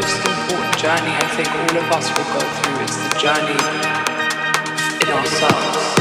most important journey I think all of us will go through is the journey in ourselves.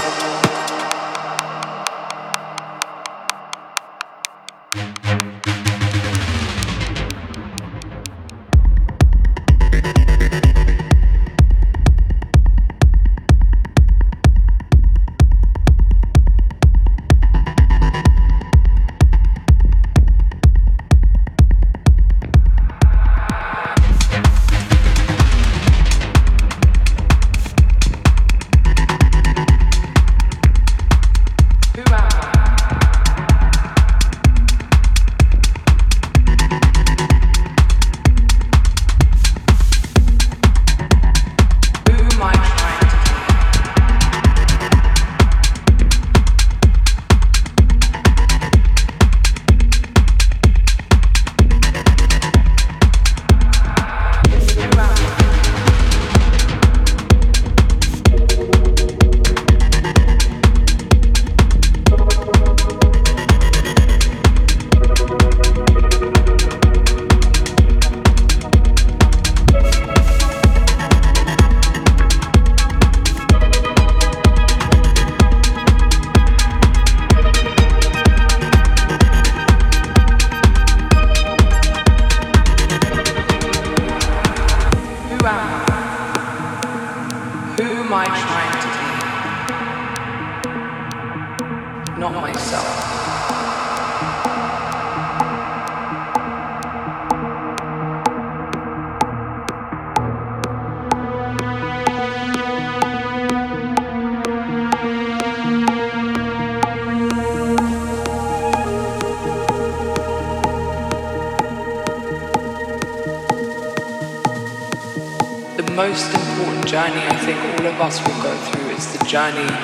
Johnny.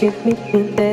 And I wish you'd